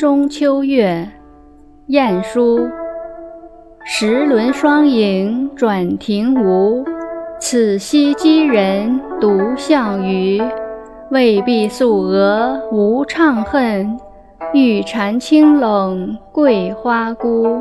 中秋月，晏殊。时轮双影转庭梧，此夕羁人独向余。未必素娥无怅恨，玉蟾清冷桂花孤。